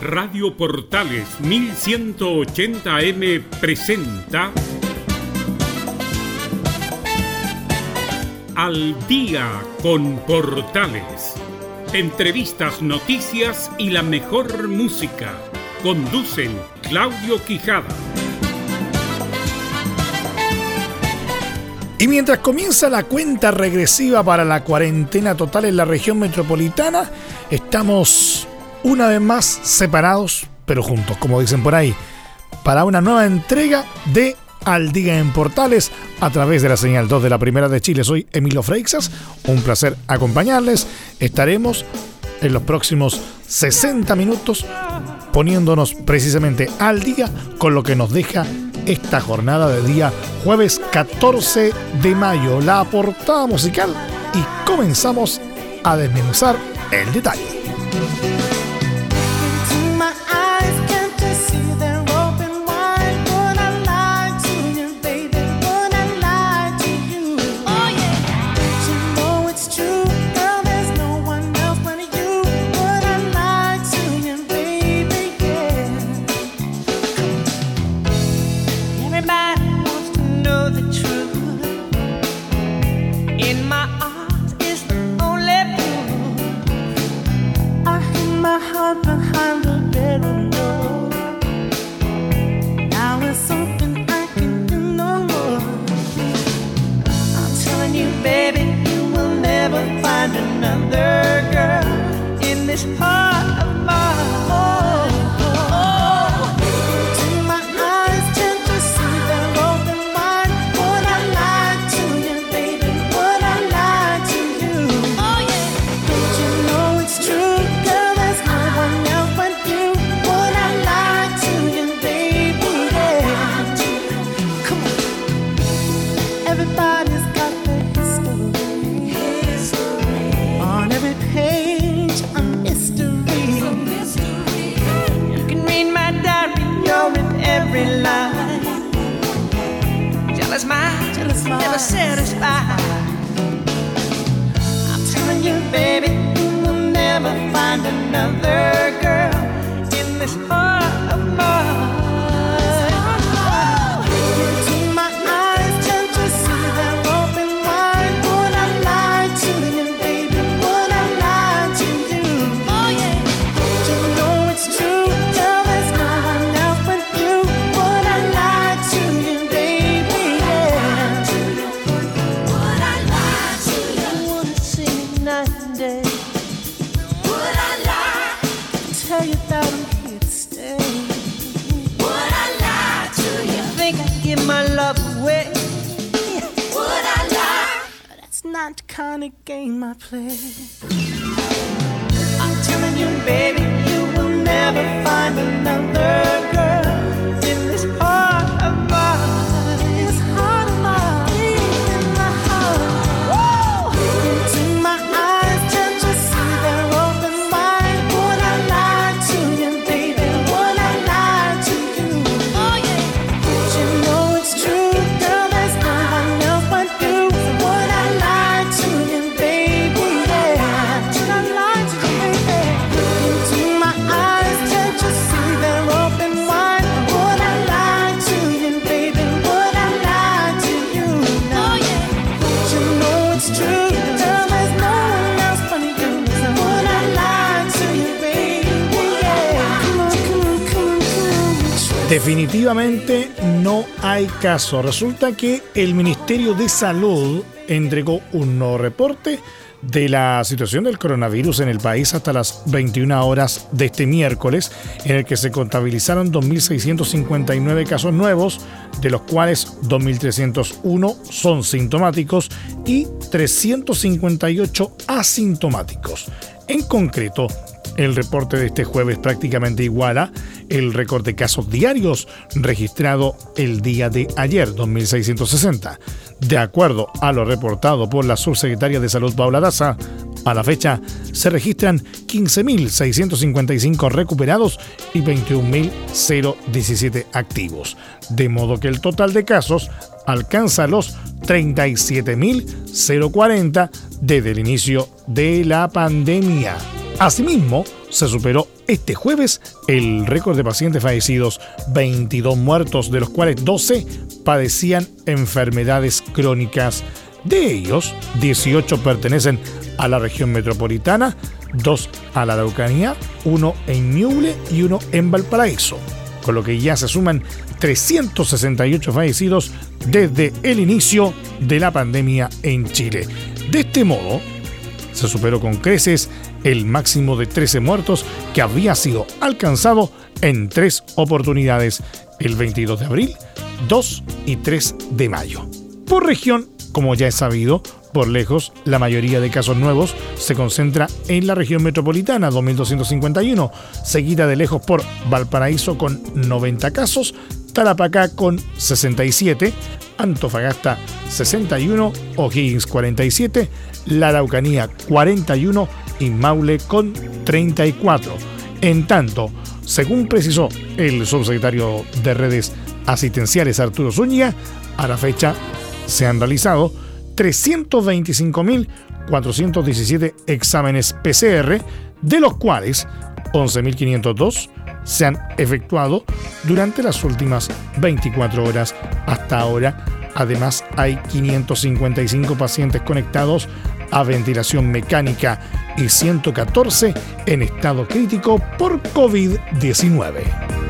Radio Portales 1180M presenta Al día con Portales. Entrevistas, noticias y la mejor música. Conducen Claudio Quijada. Y mientras comienza la cuenta regresiva para la cuarentena total en la región metropolitana, estamos una vez más separados, pero juntos, como dicen por ahí, para una nueva entrega de Al Día en Portales a través de la señal 2 de la Primera de Chile. Soy Emilio Freixas, un placer acompañarles. Estaremos en los próximos 60 minutos poniéndonos precisamente al día con lo que nos deja esta jornada de día jueves 14 de mayo, la portada musical y comenzamos a desmenuzar el detalle. never find another kind of game I play. I'm telling you, baby, you will never find another. Definitivamente no hay caso. Resulta que el Ministerio de Salud entregó un nuevo reporte de la situación del coronavirus en el país hasta las 21 horas de este miércoles, en el que se contabilizaron 2.659 casos nuevos, de los cuales 2.301 son sintomáticos y 358 asintomáticos. En concreto, el reporte de este jueves prácticamente iguala el récord de casos diarios registrado el día de ayer, 2.660. De acuerdo a lo reportado por la subsecretaria de Salud Paula Daza, a la fecha se registran 15.655 recuperados y 21.017 activos, de modo que el total de casos alcanza los 37.040 desde el inicio de la pandemia. Asimismo, se superó este jueves el récord de pacientes fallecidos, 22 muertos, de los cuales 12 padecían enfermedades crónicas. De ellos, 18 pertenecen a la región metropolitana, 2 a la Araucanía, 1 en Ñuble y 1 en Valparaíso, con lo que ya se suman 368 fallecidos desde el inicio de la pandemia en Chile. De este modo, se superó con creces el máximo de 13 muertos que había sido alcanzado en tres oportunidades, el 22 de abril, 2 y 3 de mayo. Por región, como ya es sabido, por lejos, la mayoría de casos nuevos se concentra en la región metropolitana, 2.251, seguida de lejos por Valparaíso con 90 casos, Tarapacá con 67, Antofagasta 61, O'Higgins 47, La Araucanía 41 y Maule con 34. En tanto, según precisó el subsecretario de redes asistenciales Arturo Zúñiga, a la fecha se han realizado 325.417 exámenes PCR, de los cuales 11.502 se han efectuado durante las últimas 24 horas hasta ahora. Además, hay 555 pacientes conectados a ventilación mecánica y 114 en estado crítico por COVID-19.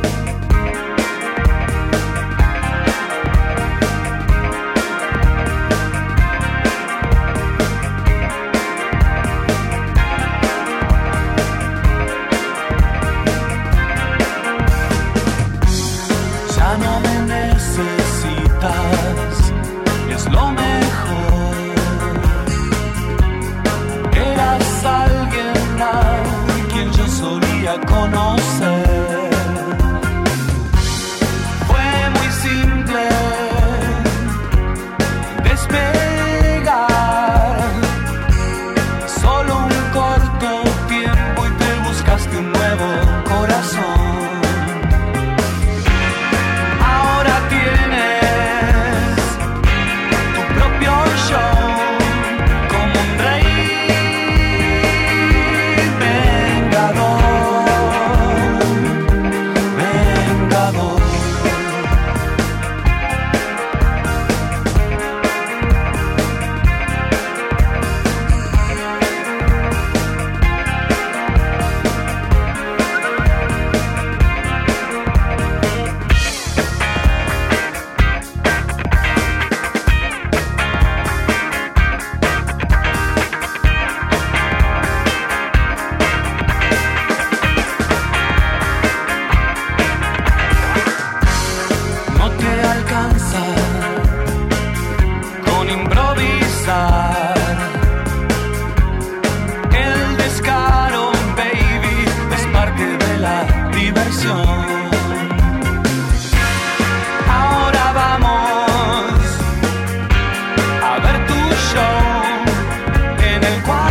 en el cual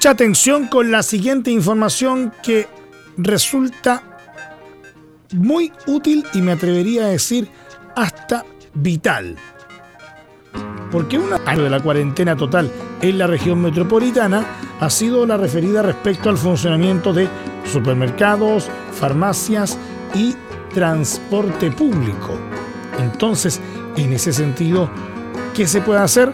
Mucha atención con la siguiente información que resulta muy útil y me atrevería a decir hasta vital. Porque una de la cuarentena total en la región metropolitana ha sido la referida respecto al funcionamiento de supermercados, farmacias y transporte público. Entonces, en ese sentido, ¿qué se puede hacer?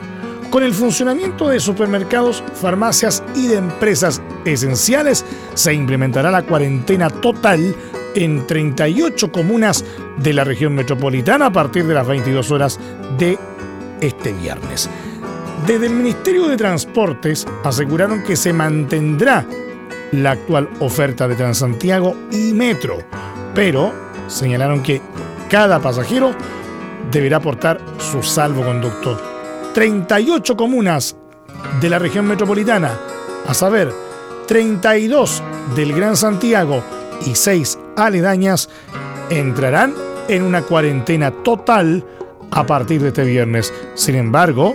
Con el funcionamiento de supermercados, farmacias y de empresas esenciales, se implementará la cuarentena total en 38 comunas de la región metropolitana a partir de las 22 horas de este viernes. Desde el Ministerio de Transportes aseguraron que se mantendrá la actual oferta de Transantiago y Metro, pero señalaron que cada pasajero deberá portar su salvoconducto. 38 comunas de la región metropolitana, a saber, 32 del Gran Santiago y 6 aledañas, entrarán en una cuarentena total a partir de este viernes. Sin embargo,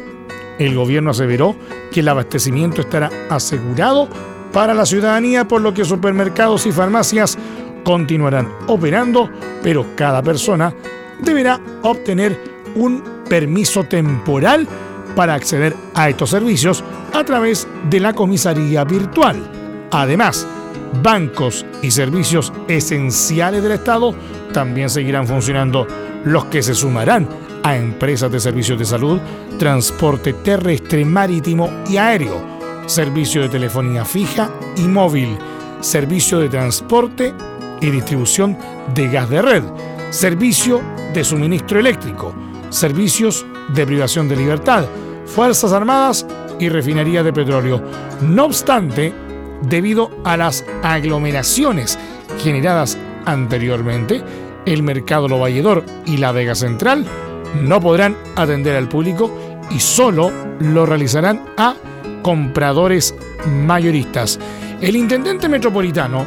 el gobierno aseveró que el abastecimiento estará asegurado para la ciudadanía, por lo que supermercados y farmacias continuarán operando, pero cada persona deberá obtener un permiso temporal para acceder a estos servicios a través de la comisaría virtual. Además, bancos y servicios esenciales del Estado también seguirán funcionando, los que se sumarán a empresas de servicios de salud, transporte terrestre, marítimo y aéreo, servicio de telefonía fija y móvil, servicio de transporte y distribución de gas de red, servicio de suministro eléctrico, servicios de privación de libertad, Fuerzas Armadas y refinería de petróleo. No obstante, debido a las aglomeraciones generadas anteriormente, el mercado Lo Valledor y la Vega Central no podrán atender al público y solo lo realizarán a compradores mayoristas. El intendente metropolitano,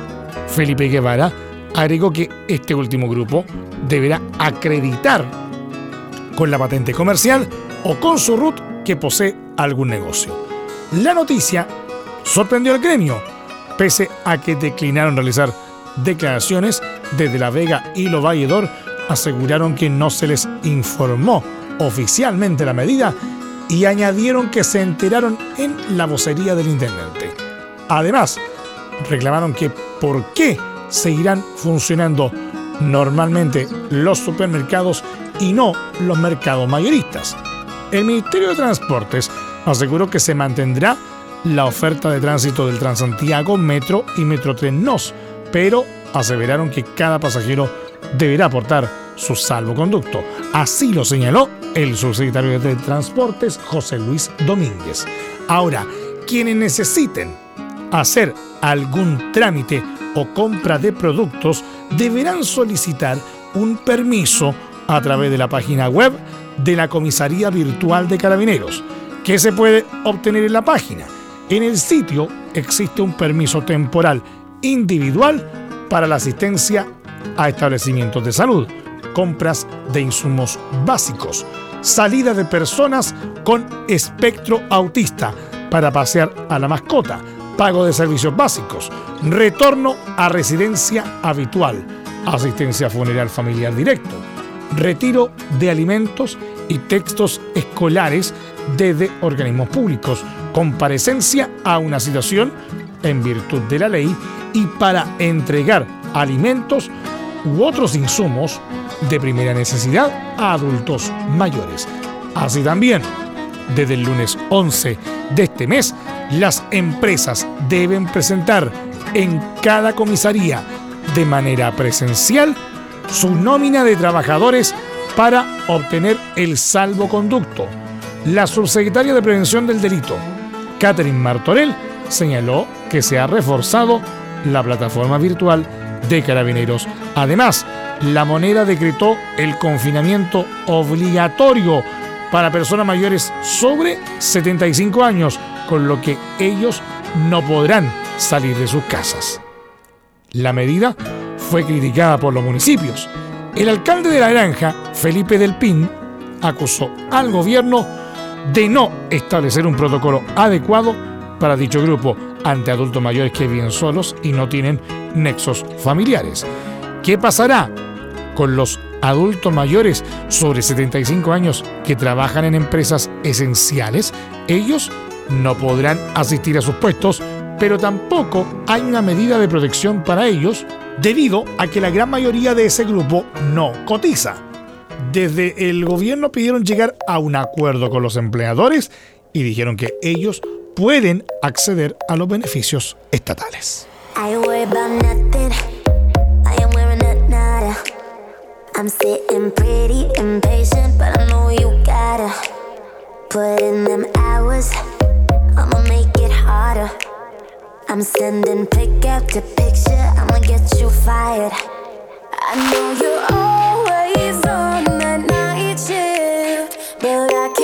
Felipe Guevara, agregó que este último grupo deberá acreditar con la patente comercial o con su RUT que posee algún negocio. La noticia sorprendió al gremio, pese a que declinaron realizar declaraciones desde La Vega y Lo Valledor, aseguraron que no se les informó oficialmente la medida y añadieron que se enteraron en la vocería del intendente. Además, reclamaron que por qué seguirán funcionando normalmente los supermercados y no los mercados mayoristas. El Ministerio de Transportes aseguró que se mantendrá la oferta de tránsito del Transantiago, Metro y Metrotren NOS, pero aseveraron que cada pasajero deberá aportar su salvoconducto. Así lo señaló el subsecretario de Transportes, José Luis Domínguez. Ahora, quienes necesiten hacer algún trámite o compra de productos deberán solicitar un permiso a través de la página web de la Comisaría Virtual de Carabineros, que se puede obtener en la página. En el sitio existe un permiso temporal individual para la asistencia a establecimientos de salud, compras de insumos básicos, salida de personas con espectro autista para pasear a la mascota, pago de servicios básicos, retorno a residencia habitual, asistencia funeral familiar directo, retiro de alimentos y textos escolares desde organismos públicos, comparecencia a una situación en virtud de la ley y para entregar alimentos u otros insumos de primera necesidad a adultos mayores. Así también, desde el lunes 11 de este mes, las empresas deben presentar en cada comisaría de manera presencial su nómina de trabajadores para obtener el salvoconducto. La subsecretaria de Prevención del Delito, Catherine Martorell, señaló que se ha reforzado la plataforma virtual de carabineros. Además, la moneda decretó el confinamiento obligatorio para personas mayores sobre 75 años, con lo que ellos no podrán salir de sus casas. La medida fue criticada por los municipios. El alcalde de La Granja, Felipe del Pin, acusó al gobierno de no establecer un protocolo adecuado para dicho grupo ante adultos mayores que viven solos y no tienen nexos familiares. ¿Qué pasará con los adultos mayores sobre 75 años que trabajan en empresas esenciales? Ellos no podrán asistir a sus puestos, pero tampoco hay una medida de protección para ellos debido a que la gran mayoría de ese grupo no cotiza. Desde el gobierno pidieron llegar a un acuerdo con los empleadores y dijeron que ellos pueden acceder a los beneficios estatales. I'm sending pick after picture, I'ma get you fired. I know you're always on that night shift, but I can't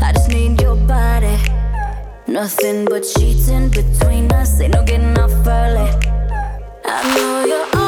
I just need your body. Nothing but sheets in between us, ain't no getting off early. I know you're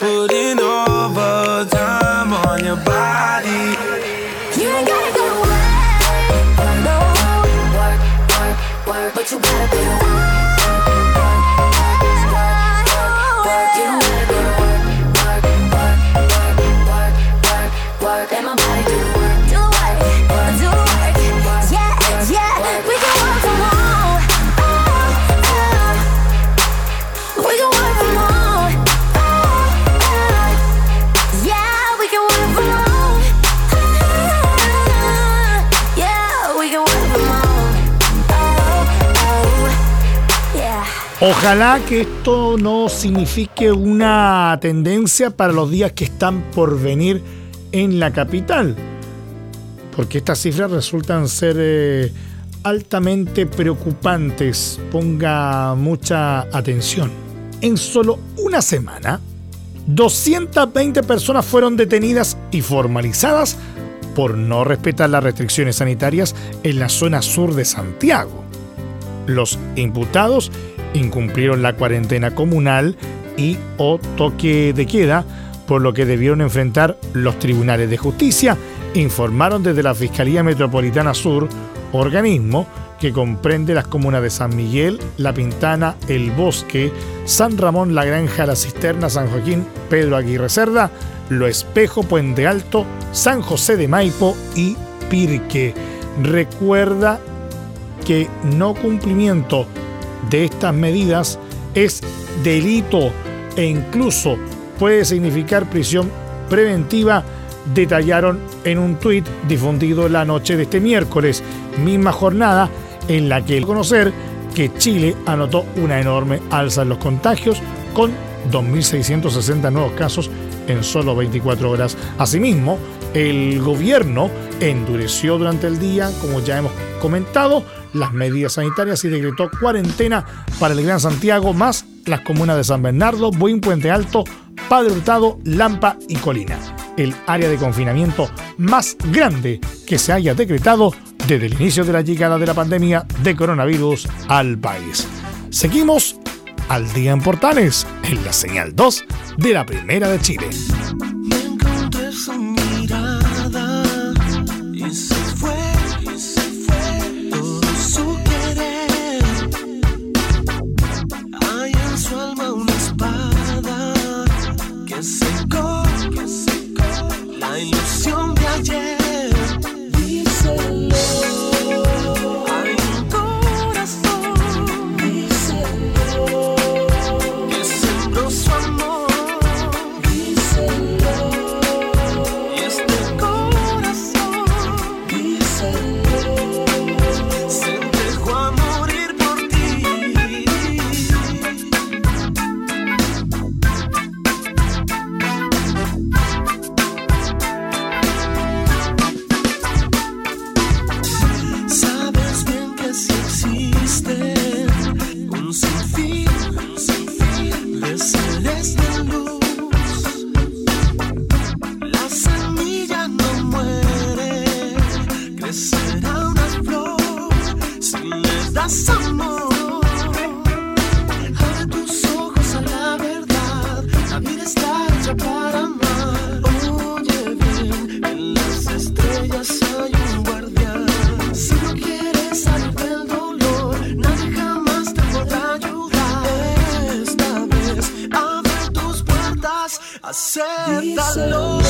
Putting overtime on your body. You ain't gotta go work, no. Work, work, work, But you gotta put Ojalá que esto no signifique una tendencia para los días que están por venir en la capital, porque estas cifras resultan ser eh, altamente preocupantes. Ponga mucha atención. En solo una semana, 220 personas fueron detenidas y formalizadas por no respetar las restricciones sanitarias en la zona sur de Santiago. Los imputados incumplieron la cuarentena comunal y o toque de queda, por lo que debieron enfrentar los tribunales de justicia, informaron desde la Fiscalía Metropolitana Sur, organismo que comprende las comunas de San Miguel, La Pintana, El Bosque, San Ramón, La Granja, La Cisterna, San Joaquín, Pedro Aguirre Cerda, Lo Espejo, Puente Alto, San José de Maipo y Pirque. Recuerda que no cumplimiento de estas medidas es delito e incluso puede significar prisión preventiva, detallaron en un tuit difundido la noche de este miércoles, misma jornada en la que el conocer que Chile anotó una enorme alza en los contagios con 2.660 nuevos casos en solo 24 horas. Asimismo, el gobierno endureció durante el día, como ya hemos comentado, las medidas sanitarias y decretó cuarentena para el Gran Santiago, más las comunas de San Bernardo, Buin, Puente Alto, Padre Hurtado, Lampa y Colina. El área de confinamiento más grande que se haya decretado desde el inicio de la llegada de la pandemia de coronavirus al país. Seguimos al día en Portales, en la señal 2 de la Primera de Chile. acéptalo.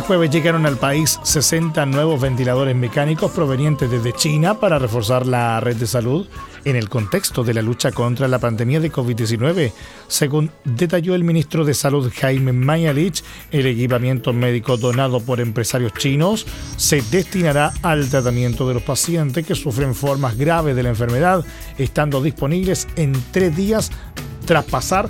Jueves llegaron al país 60 nuevos ventiladores mecánicos provenientes desde China para reforzar la red de salud en el contexto de la lucha contra la pandemia de COVID-19. Según detalló el ministro de Salud Jaime Mayalich, el equipamiento médico donado por empresarios chinos se destinará al tratamiento de los pacientes que sufren formas graves de la enfermedad, estando disponibles en tres días tras pasar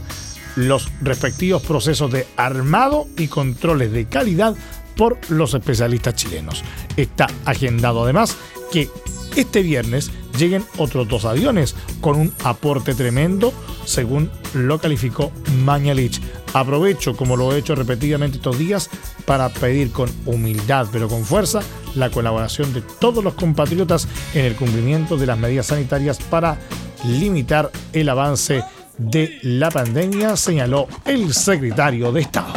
los respectivos procesos de armado y controles de calidad por los especialistas chilenos. Está agendado además que este viernes lleguen otros dos aviones con un aporte tremendo, según lo calificó Mañalich. Aprovecho, como lo he hecho repetidamente estos días, para pedir con humildad pero con fuerza la colaboración de todos los compatriotas en el cumplimiento de las medidas sanitarias para limitar el avance de la pandemia, señaló el secretario de Estado.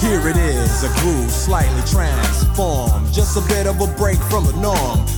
Here it is, a groove slightly transformed, just a bit of a break from the norm.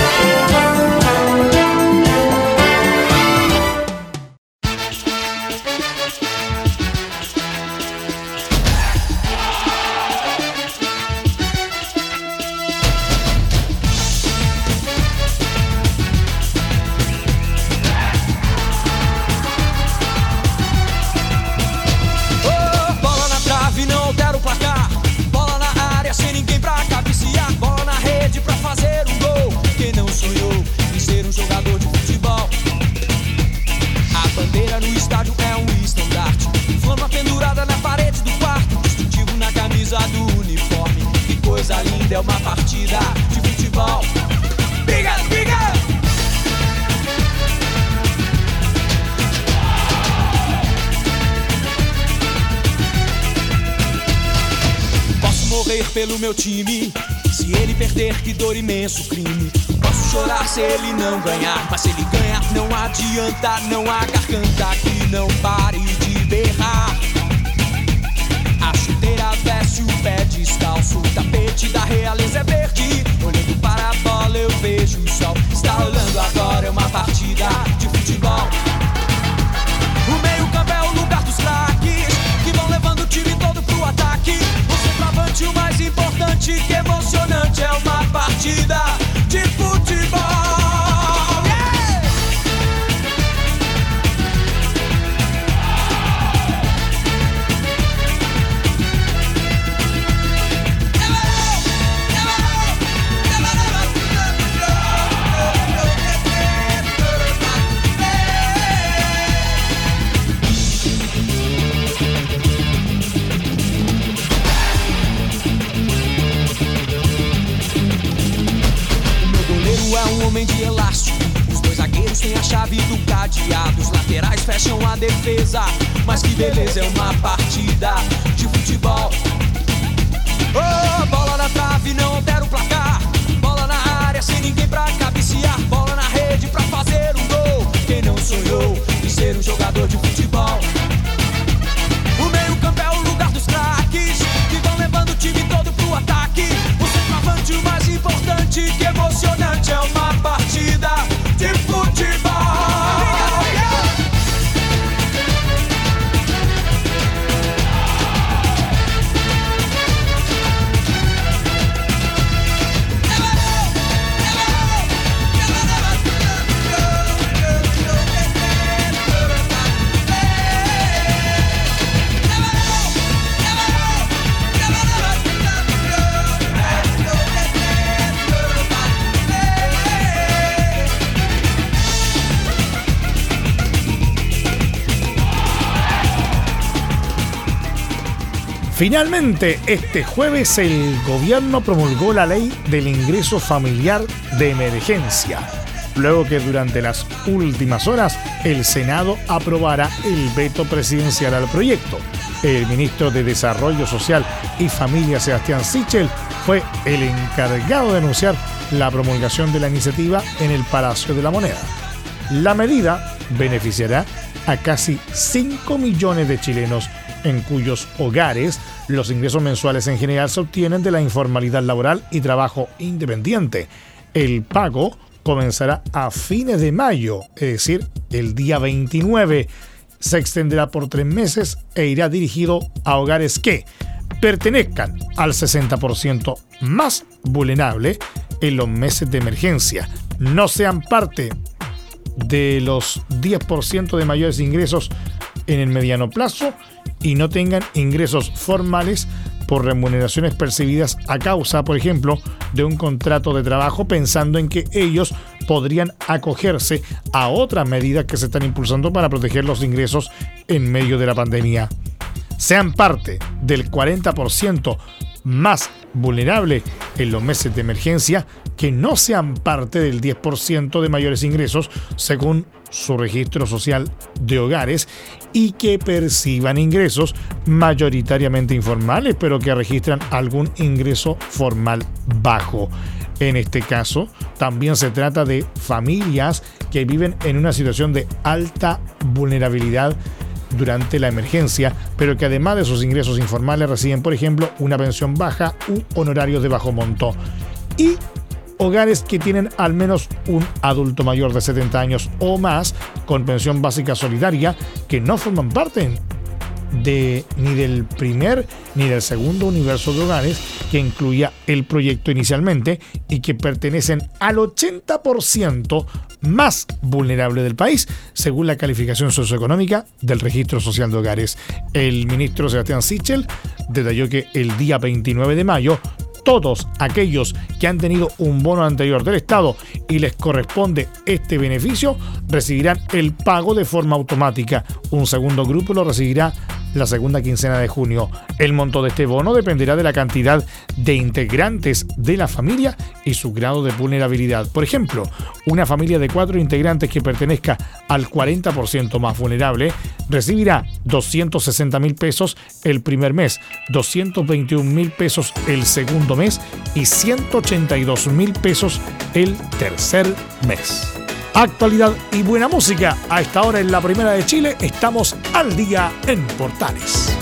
Finalmente, este jueves el gobierno promulgó la ley del ingreso familiar de emergencia, luego que durante las últimas horas el Senado aprobara el veto presidencial al proyecto. El ministro de Desarrollo Social y Familia, Sebastián Sichel, fue el encargado de anunciar la promulgación de la iniciativa en el Palacio de la Moneda. La medida beneficiará a casi 5 millones de chilenos en cuyos hogares los ingresos mensuales en general se obtienen de la informalidad laboral y trabajo independiente. El pago comenzará a fines de mayo, es decir, el día 29. Se extenderá por tres meses e irá dirigido a hogares que pertenezcan al 60% más vulnerable en los meses de emergencia, no sean parte de los 10% de mayores ingresos en el mediano plazo y no tengan ingresos formales por remuneraciones percibidas a causa, por ejemplo, de un contrato de trabajo, pensando en que ellos podrían acogerse a otras medidas que se están impulsando para proteger los ingresos en medio de la pandemia. Sean parte del 40% más vulnerable en los meses de emergencia, que no sean parte del 10% de mayores ingresos, según su registro social de hogares y que perciban ingresos mayoritariamente informales, pero que registran algún ingreso formal bajo. En este caso, también se trata de familias que viven en una situación de alta vulnerabilidad durante la emergencia, pero que además de sus ingresos informales reciben, por ejemplo, una pensión baja u honorarios de bajo monto. Y hogares que tienen al menos un adulto mayor de 70 años o más con pensión básica solidaria que no forman parte de ni del primer ni del segundo universo de hogares que incluía el proyecto inicialmente y que pertenecen al 80% más vulnerable del país, según la calificación socioeconómica del Registro Social de Hogares. El ministro Sebastián Sichel detalló que el día 29 de mayo todos aquellos que han tenido un bono anterior del Estado y les corresponde este beneficio recibirán el pago de forma automática. Un segundo grupo lo recibirá la segunda quincena de junio. El monto de este bono dependerá de la cantidad de integrantes de la familia y su grado de vulnerabilidad. Por ejemplo, una familia de cuatro integrantes que pertenezca al 40% más vulnerable recibirá 260 mil pesos el primer mes, 221 mil pesos el segundo mes y 182 mil pesos el tercer mes. Actualidad y buena música. A esta hora en la primera de Chile estamos al día en Portales.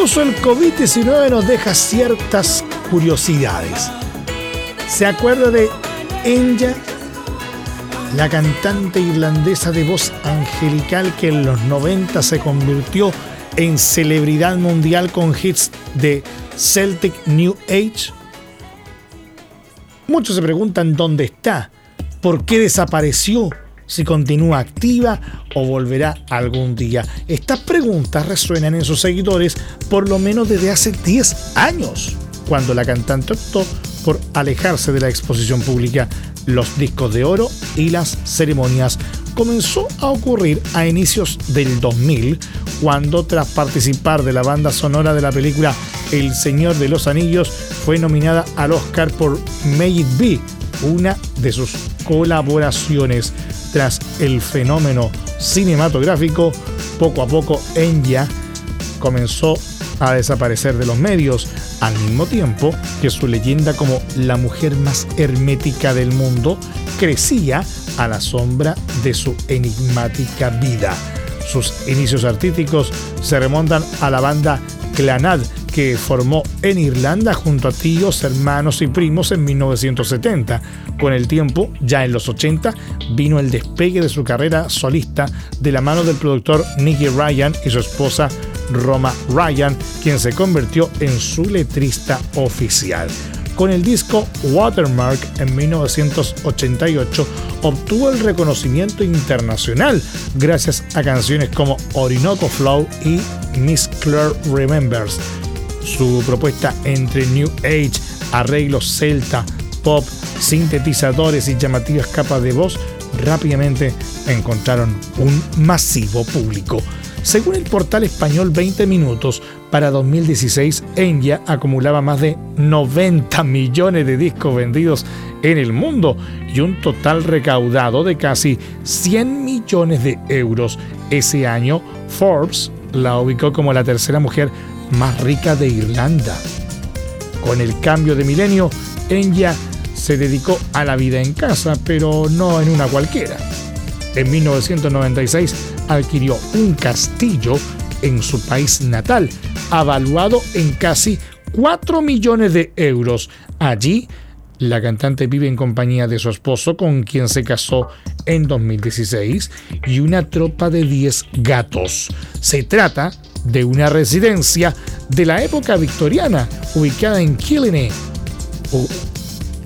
Incluso el COVID-19 nos deja ciertas curiosidades. ¿Se acuerda de Enya? La cantante irlandesa de voz angelical que en los 90 se convirtió en celebridad mundial con hits de Celtic New Age. Muchos se preguntan dónde está, por qué desapareció, si continúa activa o volverá algún día. Estas preguntas resuenan en sus seguidores por lo menos desde hace 10 años, cuando la cantante optó por alejarse de la exposición pública, los discos de oro y las ceremonias. Comenzó a ocurrir a inicios del 2000, cuando tras participar de la banda sonora de la película El Señor de los Anillos, fue nominada al Oscar por May It Be, una de sus colaboraciones. Tras el fenómeno cinematográfico, poco a poco Enya comenzó a desaparecer de los medios, al mismo tiempo que su leyenda como la mujer más hermética del mundo crecía a la sombra de su enigmática vida. Sus inicios artísticos se remontan a la banda Clanad, que formó en Irlanda junto a tíos, hermanos y primos en 1970. Con el tiempo, ya en los 80, vino el despegue de su carrera solista de la mano del productor Nicky Ryan y su esposa Roma Ryan, quien se convirtió en su letrista oficial. Con el disco Watermark en 1988 obtuvo el reconocimiento internacional gracias a canciones como Orinoco Flow y Miss Claire Remembers. Su propuesta entre New Age, arreglos celta, pop, sintetizadores y llamativas capas de voz rápidamente encontraron un masivo público. Según el portal español 20 Minutos, para 2016 Enya acumulaba más de 90 millones de discos vendidos en el mundo y un total recaudado de casi 100 millones de euros. Ese año Forbes la ubicó como la tercera mujer más rica de Irlanda. Con el cambio de milenio, Enya se dedicó a la vida en casa, pero no en una cualquiera. En 1996 adquirió un castillo en su país natal, avaluado en casi 4 millones de euros. Allí, la cantante vive en compañía de su esposo, con quien se casó en 2016, y una tropa de 10 gatos. Se trata de una residencia de la época victoriana, ubicada en Killiney,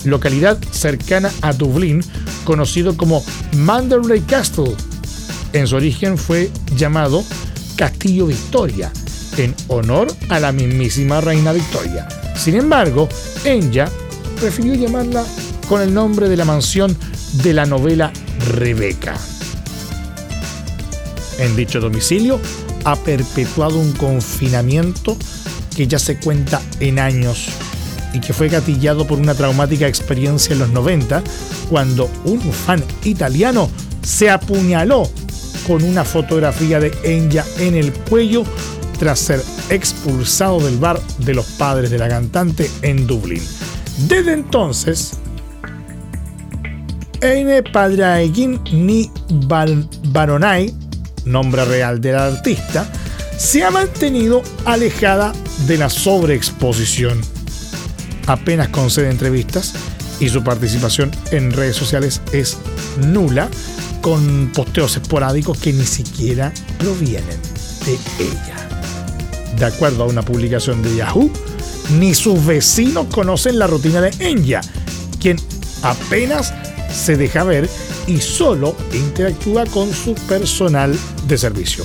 localidad cercana a Dublín, conocido como Manderley Castle. En su origen fue llamado Castillo Victoria, en honor a la mismísima reina Victoria. Sin embargo, Enya prefirió llamarla con el nombre de la mansión de la novela Rebeca. En dicho domicilio ha perpetuado un confinamiento que ya se cuenta en años y que fue gatillado por una traumática experiencia en los 90 cuando un fan italiano se apuñaló con una fotografía de Enya en el cuello tras ser expulsado del bar de los padres de la cantante en Dublín. Desde entonces, Eine Padraigin ni Bar- Baronai, nombre real del artista, se ha mantenido alejada de la sobreexposición. Apenas concede entrevistas y su participación en redes sociales es nula, con posteos esporádicos que ni siquiera provienen de ella. De acuerdo a una publicación de Yahoo, ni sus vecinos conocen la rutina de Enya, quien apenas se deja ver y solo interactúa con su personal de servicio.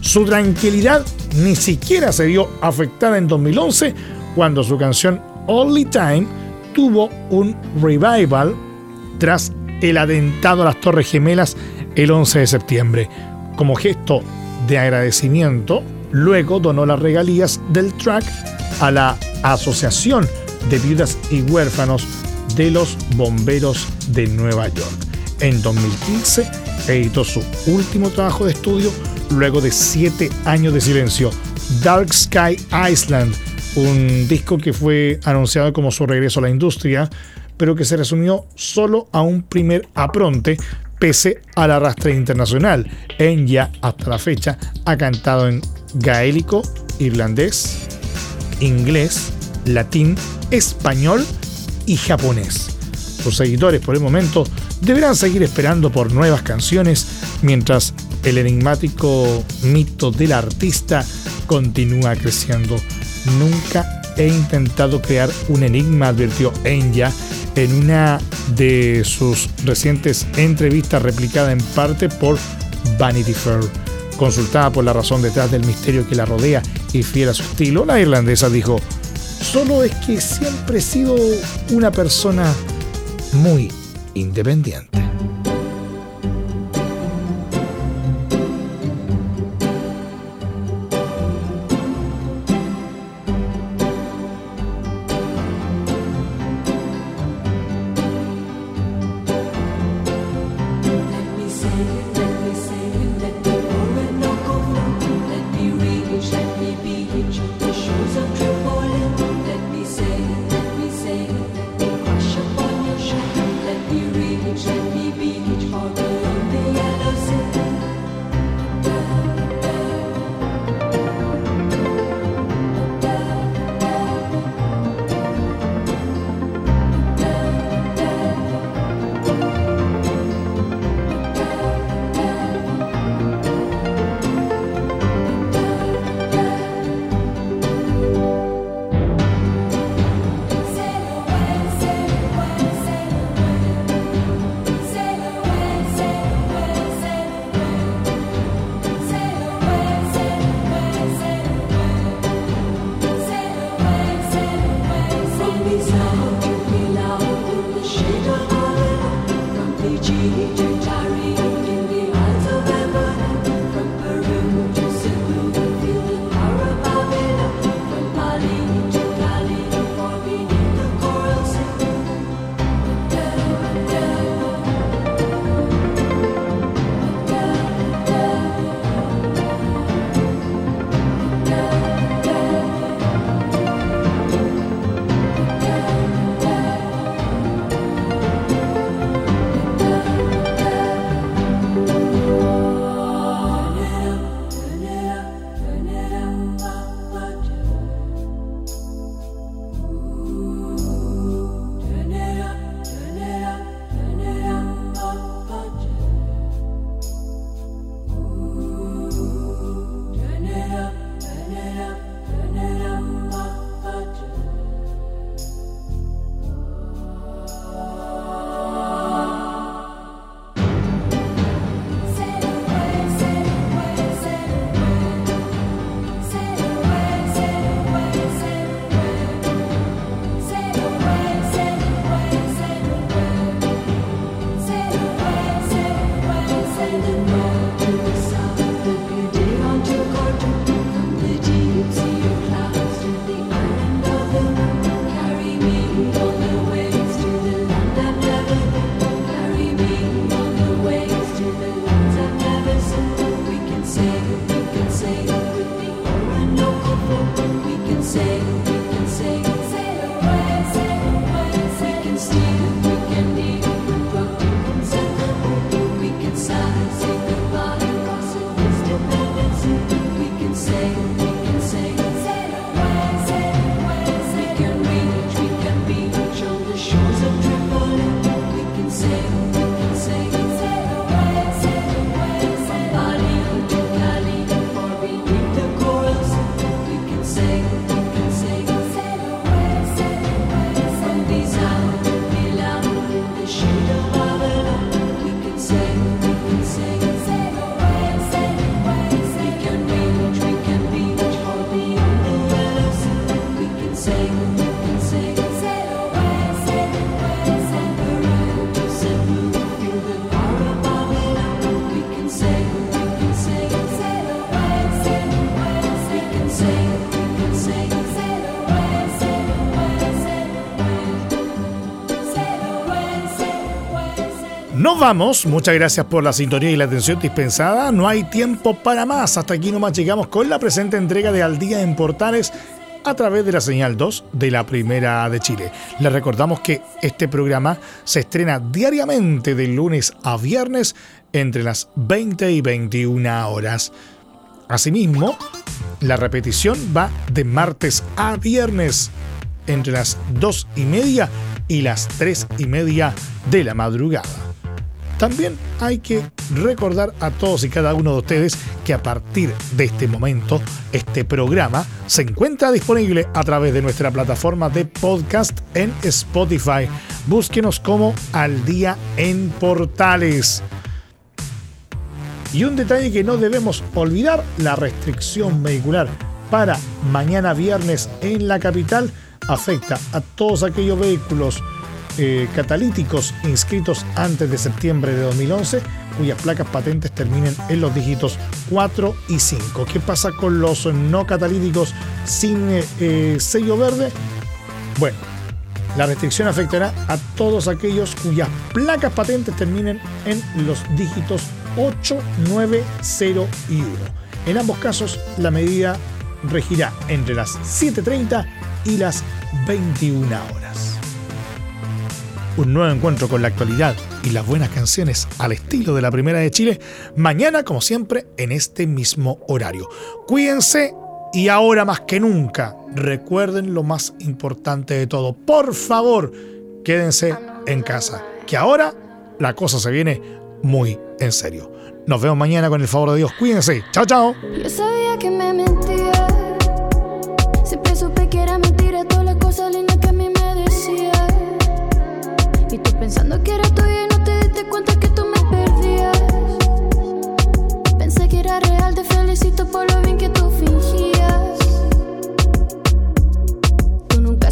Su tranquilidad ni siquiera se vio afectada en 2011 cuando su canción Only Time tuvo un revival tras el atentado a las Torres Gemelas el 11 de septiembre. Como gesto de agradecimiento, luego donó las regalías del track a la Asociación de Viudas y Huérfanos de los Bomberos de Nueva York. En 2015 editó su último trabajo de estudio luego de siete años de silencio, Dark Sky Island, un disco que fue anunciado como su regreso a la industria, pero que se resumió solo a un primer apronte pese al arrastre internacional. Enya, hasta la fecha, ha cantado en gaélico, irlandés, inglés, latín, español y japonés. Sus seguidores por el momento deberán seguir esperando por nuevas canciones mientras el enigmático mito del artista continúa creciendo. Nunca he intentado crear un enigma, advirtió Enya en una de sus recientes entrevistas replicada en parte por Vanity Fair. Consultada por la razón detrás del misterio que la rodea y fiel a su estilo, la irlandesa dijo, solo es que siempre he sido una persona muy independiente. Vamos, muchas gracias por la sintonía y la atención dispensada. No hay tiempo para más. Hasta aquí nomás llegamos con la presente entrega de Al Día en Portales a través de la señal 2 de la Primera de Chile. Les recordamos que este programa se estrena diariamente de lunes a viernes entre las 20 y 21 horas. Asimismo, la repetición va de martes a viernes entre las 2 y media y las 3 y media de la madrugada. También hay que recordar a todos y cada uno de ustedes que a partir de este momento este programa se encuentra disponible a través de nuestra plataforma de podcast en Spotify. Búsquenos como Al Día en Portales. Y un detalle que no debemos olvidar, la restricción vehicular para mañana viernes en la capital afecta a todos aquellos vehículos eh, catalíticos inscritos antes de septiembre de 2011 cuyas placas patentes terminen en los dígitos 4 y 5. ¿Qué pasa con los no catalíticos sin eh, eh, sello verde? Bueno, la restricción afectará a todos aquellos cuyas placas patentes terminen en los dígitos 8, 9, 0 y 1. En ambos casos, la medida regirá entre las 7.30 y las 21 horas. Un nuevo encuentro con la actualidad y las buenas canciones al estilo de la Primera de Chile, mañana como siempre en este mismo horario. Cuídense y ahora más que nunca, recuerden lo más importante de todo. Por favor, quédense en casa, que ahora la cosa se viene muy en serio. Nos vemos mañana con el favor de Dios. Cuídense. Chao, chao. Yo sabía que me.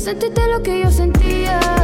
Sentiste lo que yo sentía.